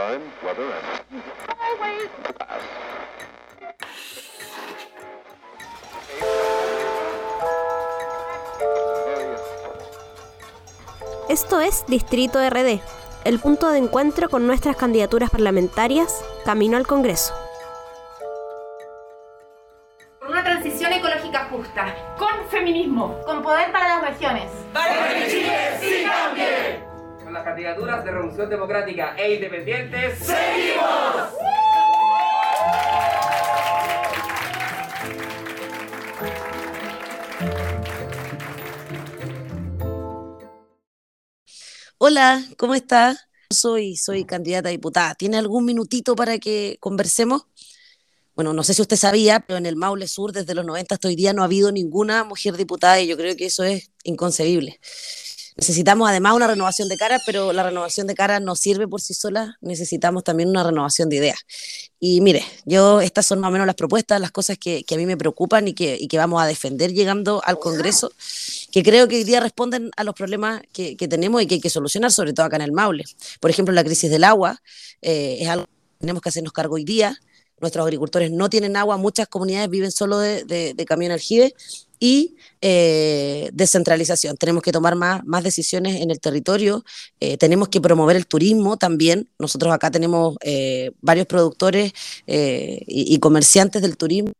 Time, weather, and always. Esto es Distrito RD, el punto de encuentro con nuestras candidaturas parlamentarias camino al Congreso. Con una transición ecológica justa, con feminismo, con poder para las regiones. Con las candidaturas de Revolución Democrática e Independientes. Hola, ¿cómo está? Soy, soy candidata a diputada. ¿Tiene algún minutito para que conversemos? Bueno, no sé si usted sabía, pero en el Maule Sur desde los 90 hasta hoy día no ha habido ninguna mujer diputada y yo creo que eso es inconcebible. Necesitamos además una renovación de caras, pero la renovación de caras no sirve por sí sola, necesitamos también una renovación de ideas. Y mire, yo estas son más o menos las propuestas, las cosas que, que a mí me preocupan y que, y que vamos a defender llegando al Congreso, que creo que hoy día responden a los problemas que, que tenemos y que hay que solucionar, sobre todo acá en el Maule. Por ejemplo, la crisis del agua eh, es algo que tenemos que hacernos cargo hoy día. Nuestros agricultores no tienen agua, muchas comunidades viven solo de, de, de camión aljibe y eh, descentralización. Tenemos que tomar más, más decisiones en el territorio, eh, tenemos que promover el turismo también. Nosotros acá tenemos eh, varios productores y, comerciantes del turismo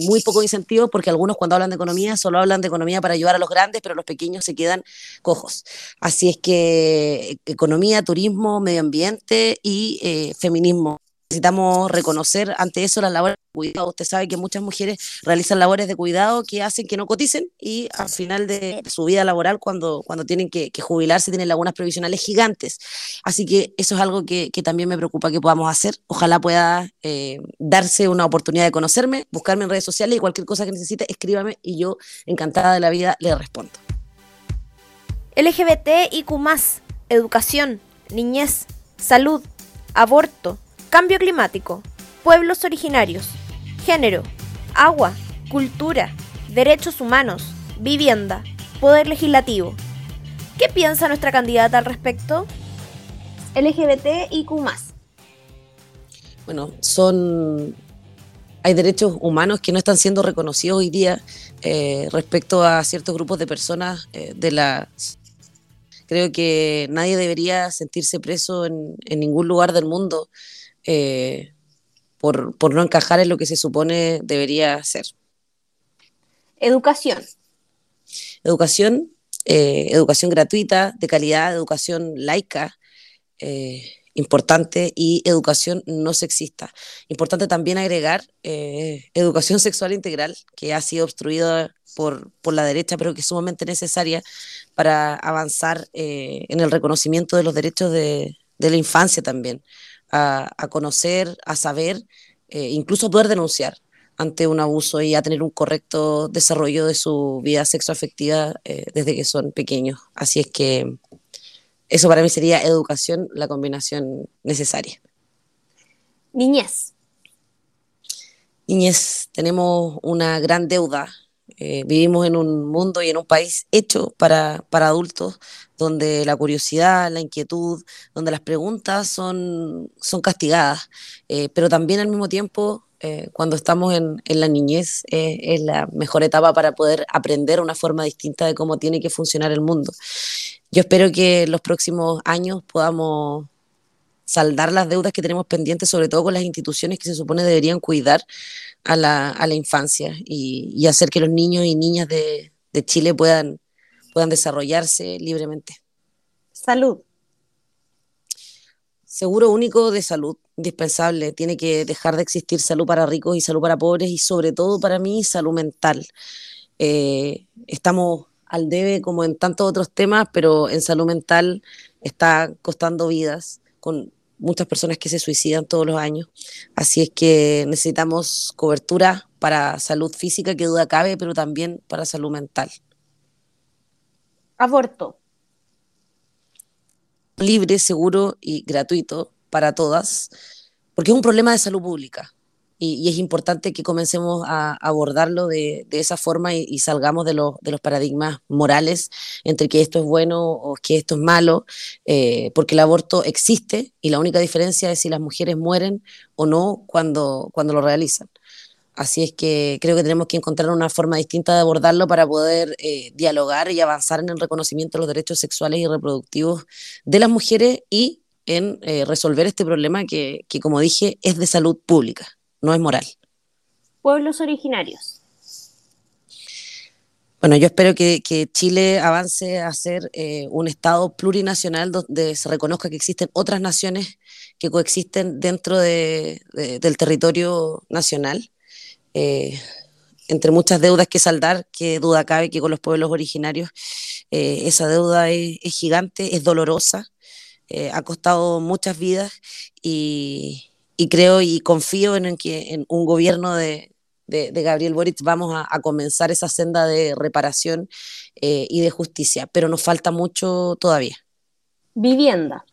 muy poco incentivo porque algunos cuando hablan de economía solo hablan de economía para ayudar a los grandes, pero los pequeños se quedan cojos. Así es que economía, turismo, medio ambiente y feminismo. Necesitamos reconocer ante eso las labores de cuidado. Usted sabe que muchas mujeres realizan labores de cuidado que hacen que no coticen y al final de su vida laboral, cuando, cuando tienen que, jubilarse, tienen lagunas previsionales gigantes. Así que eso es algo que, que también me preocupa que podamos hacer. Ojalá pueda eh, darse una oportunidad de conocerme, buscarme en redes sociales y cualquier cosa que necesite, escríbame y yo, encantada de la vida, le respondo. LGBT y Q+, educación, niñez, salud, aborto, cambio climático, pueblos originarios, género, agua, cultura, derechos humanos, vivienda, poder legislativo. ¿Qué piensa nuestra candidata al respecto? LGBT y Q+. bueno, son hay derechos humanos que no están siendo reconocidos hoy día eh, respecto a ciertos grupos de personas eh, de la creo que nadie debería sentirse preso en, en ningún lugar del mundo eh, por, por no encajar en lo que se supone debería ser. Educación. Educación, eh, educación gratuita, de calidad, educación laica, eh, importante, y educación no sexista. Importante también agregar eh, educación sexual integral, que ha sido obstruida por, por la derecha, pero que es sumamente necesaria para avanzar en el reconocimiento de los derechos de, de la infancia también, a, a conocer, a saber, eh, incluso poder denunciar ante un abuso y a tener un correcto desarrollo de su vida sexoafectiva eh, desde que son pequeños. Así es que eso para mí sería educación, la combinación necesaria. Niñez. Niñez, tenemos una gran deuda. Eh, vivimos en un mundo y en un país hecho para, para adultos, donde la curiosidad, la inquietud, donde las preguntas son, son castigadas, Eh, pero también al mismo tiempo, eh, cuando estamos en, en la niñez, eh, es la mejor etapa para poder aprender una forma distinta de cómo tiene que funcionar el mundo. Yo espero que en los próximos años podamos saldar las deudas que tenemos pendientes, sobre todo con las instituciones que se supone deberían cuidar a la, a la infancia y, y hacer que los niños y niñas de, de Chile puedan, puedan desarrollarse libremente. Salud. Seguro único de salud, indispensable. Tiene que dejar de existir salud para ricos y salud para pobres y sobre todo para mí salud mental. Eh, estamos al debe como en tantos otros temas, pero en salud mental está costando vidas con muchas personas que se suicidan todos los años. Así es que necesitamos cobertura para salud física, que duda cabe, pero también para salud mental. Aborto. Libre, seguro y gratuito para todas, porque es un problema de salud pública. Y, es importante que comencemos a abordarlo de, esa forma y, salgamos de, los, de los paradigmas morales entre que esto es bueno o que esto es malo, eh, porque el aborto existe y la única diferencia es si las mujeres mueren o no cuando, cuando lo realizan. Así es que creo que tenemos que encontrar una forma distinta de abordarlo para poder eh, dialogar y avanzar en el reconocimiento de los derechos sexuales y reproductivos de las mujeres y en eh, resolver este problema que, que, como dije, es de salud pública, no es moral. Pueblos originarios. Bueno, yo espero que, que Chile avance a ser eh, un Estado plurinacional donde se reconozca que existen otras naciones que coexisten dentro de, del territorio nacional eh, entre muchas deudas que saldar, que duda cabe que con los pueblos originarios eh, esa deuda es, gigante, es dolorosa, eh, ha costado muchas vidas y, creo y confío en, que en un gobierno de, Gabriel Boric vamos a, comenzar esa senda de reparación y de justicia, pero nos falta mucho todavía. Vivienda.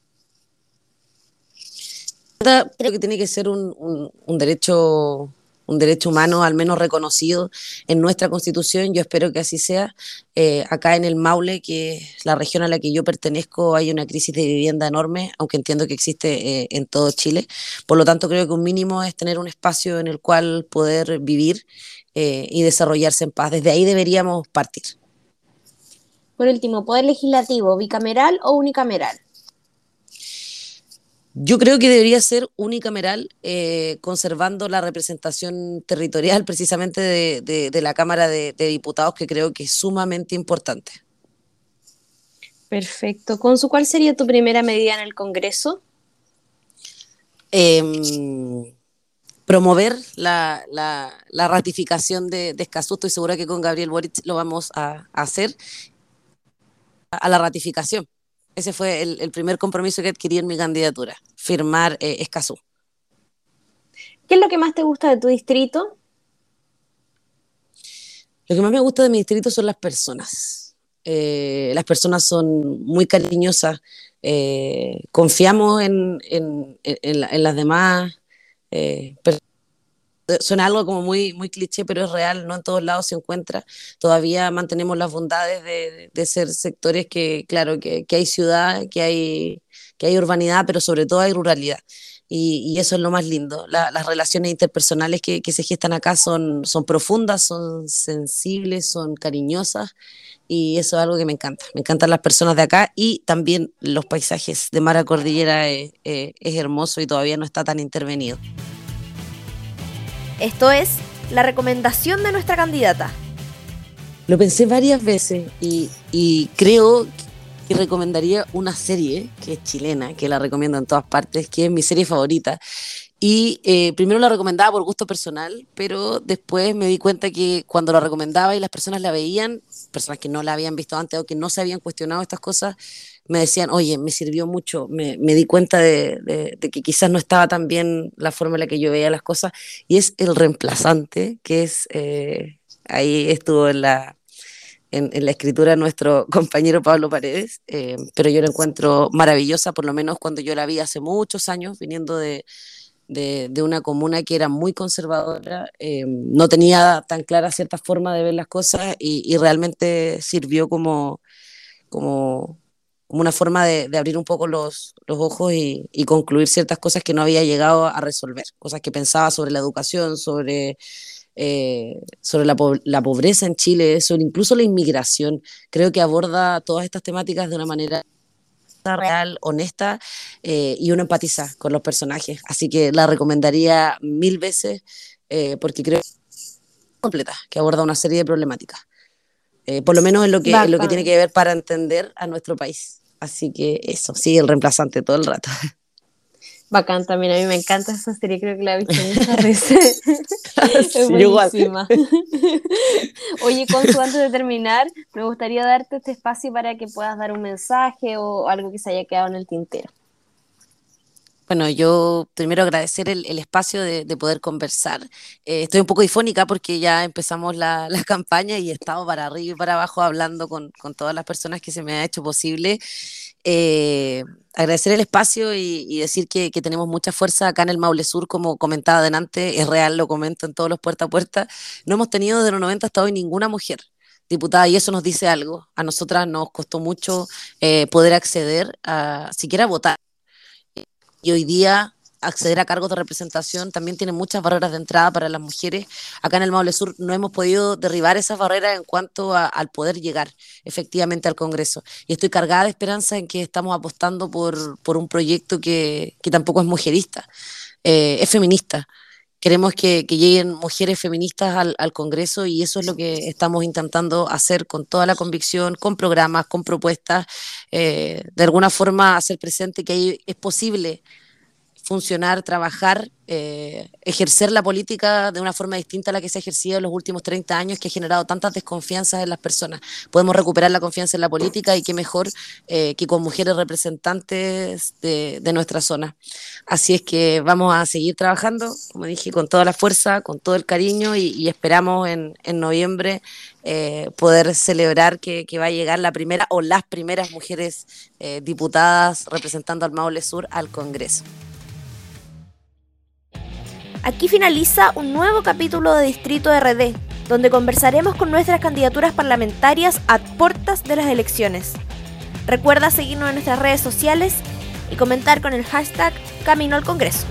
Creo que tiene que ser un derecho un derecho humano al menos reconocido en nuestra constitución. Yo espero que así sea. Eh, acá en el Maule, que es la región a la que yo pertenezco, hay una crisis de vivienda enorme, aunque entiendo que existe eh, en todo Chile. Por lo tanto, creo que un mínimo es tener un espacio en el cual poder vivir eh, y desarrollarse en paz. Desde ahí deberíamos partir. Por último, ¿poder legislativo, bicameral o unicameral? Yo creo que debería ser unicameral, eh, conservando la representación territorial precisamente de, la Cámara de, Diputados, que creo que es sumamente importante. Perfecto. Consu, ¿cuál sería tu primera medida en el Congreso? Em, promover la, ratificación de, de Escazú. Estoy segura que con Gabriel Boric lo vamos a hacer a la ratificación ese fue el, primer compromiso que adquirí en mi candidatura, firmar eh, Escazú. ¿Qué es lo que más te gusta de tu distrito? Lo que más me gusta de mi distrito son las personas. Eh, las personas son muy cariñosas, eh, confiamos en, las demás personas suena algo como muy, muy cliché, pero es real, no en todos lados se encuentra. Todavía mantenemos las bondades de, de ser sectores que, claro, que, que, hay ciudad, que hay, que hay urbanidad, pero sobre todo hay ruralidad. Y, y eso es lo más lindo. las relaciones interpersonales que, que, se gestan acá son, son profundas, son sensibles, son cariñosas. Y eso es algo que me encanta. Me encantan las personas de acá y también los paisajes de Mara Cordillera es hermoso y todavía no está tan intervenido. Esto es la recomendación de nuestra candidata. Lo pensé varias veces y, creo que recomendaría una serie que es chilena, que la recomiendo en todas partes, que es mi serie favorita. Y eh, primero la recomendaba por gusto personal, pero después me di cuenta que cuando la recomendaba y las personas la veían, personas que no la habían visto antes o que no se habían cuestionado estas cosas, me decían, oye, me sirvió mucho, me, di cuenta de, que quizás no estaba tan bien la forma en la que yo veía las cosas, y es el reemplazante, que es, eh, ahí estuvo en la, en, la escritura nuestro compañero Pablo Paredes, eh, pero yo la encuentro maravillosa, por lo menos cuando yo la vi hace muchos años, viniendo de, una comuna que era muy conservadora, eh, no tenía tan clara cierta forma de ver las cosas y, y realmente sirvió como, como como una forma de, abrir un poco los, ojos y, concluir ciertas cosas que no había llegado a resolver, cosas que pensaba sobre la educación, sobre, eh, sobre la, pobreza en Chile, sobre incluso la inmigración. Creo que aborda todas estas temáticas de una manera real, honesta eh, y uno empatiza con los personajes. Así que la recomendaría mil veces eh, porque creo que completa, que aborda una serie de problemáticas. Eh, por lo menos en lo, que, lo que tiene que ver para entender a nuestro país. Así que eso, sigue el reemplazante todo el rato. Bacán, también a mí me encanta esa serie, creo que la he visto muchas veces. es buenísima. Oye, Consu, antes de terminar, me gustaría darte este espacio para que puedas dar un mensaje o algo que se haya quedado en el tintero. Bueno, yo primero agradecer el, espacio de, poder conversar. Eh, estoy un poco difónica porque ya empezamos la, campaña y he estado para arriba y para abajo hablando con, todas las personas que se me ha hecho posible. Eh, agradecer el espacio y, decir que, tenemos mucha fuerza acá en el Maule Sur, como comentaba adelante, es real, lo comento en todos los puerta a puerta. No hemos tenido desde los 90 hasta hoy ninguna mujer diputada y eso nos dice algo. A nosotras nos costó mucho eh, poder acceder a siquiera votar y hoy día acceder a cargos de representación también tiene muchas barreras de entrada para las mujeres. Acá en el Maule Sur no hemos podido derribar esas barreras en cuanto al poder llegar efectivamente al Congreso. Y estoy cargada de esperanza en que estamos apostando por, por un proyecto que, que, tampoco es mujerista, eh, es feminista. Queremos que, lleguen mujeres feministas al, al, Congreso y eso es lo que estamos intentando hacer con toda la convicción, con programas, con propuestas, eh, de alguna forma hacer presente que es posible funcionar, trabajar, eh, ejercer la política de una forma distinta a la que se ha ejercido en los últimos 30 años, que ha generado tantas desconfianzas en las personas. Podemos recuperar la confianza en la política y qué mejor eh, que con mujeres representantes de, nuestra zona. Así es que vamos a seguir trabajando, como dije, con toda la fuerza, con todo el cariño y, esperamos en, noviembre eh, poder celebrar que, que, va a llegar la primera o las primeras mujeres diputadas representando al Maule Sur al Congreso. Aquí finaliza un nuevo capítulo de Distrito RD, donde conversaremos con nuestras candidaturas parlamentarias a puertas de las elecciones. Recuerda seguirnos en nuestras redes sociales y comentar con el hashtag Camino al Congreso.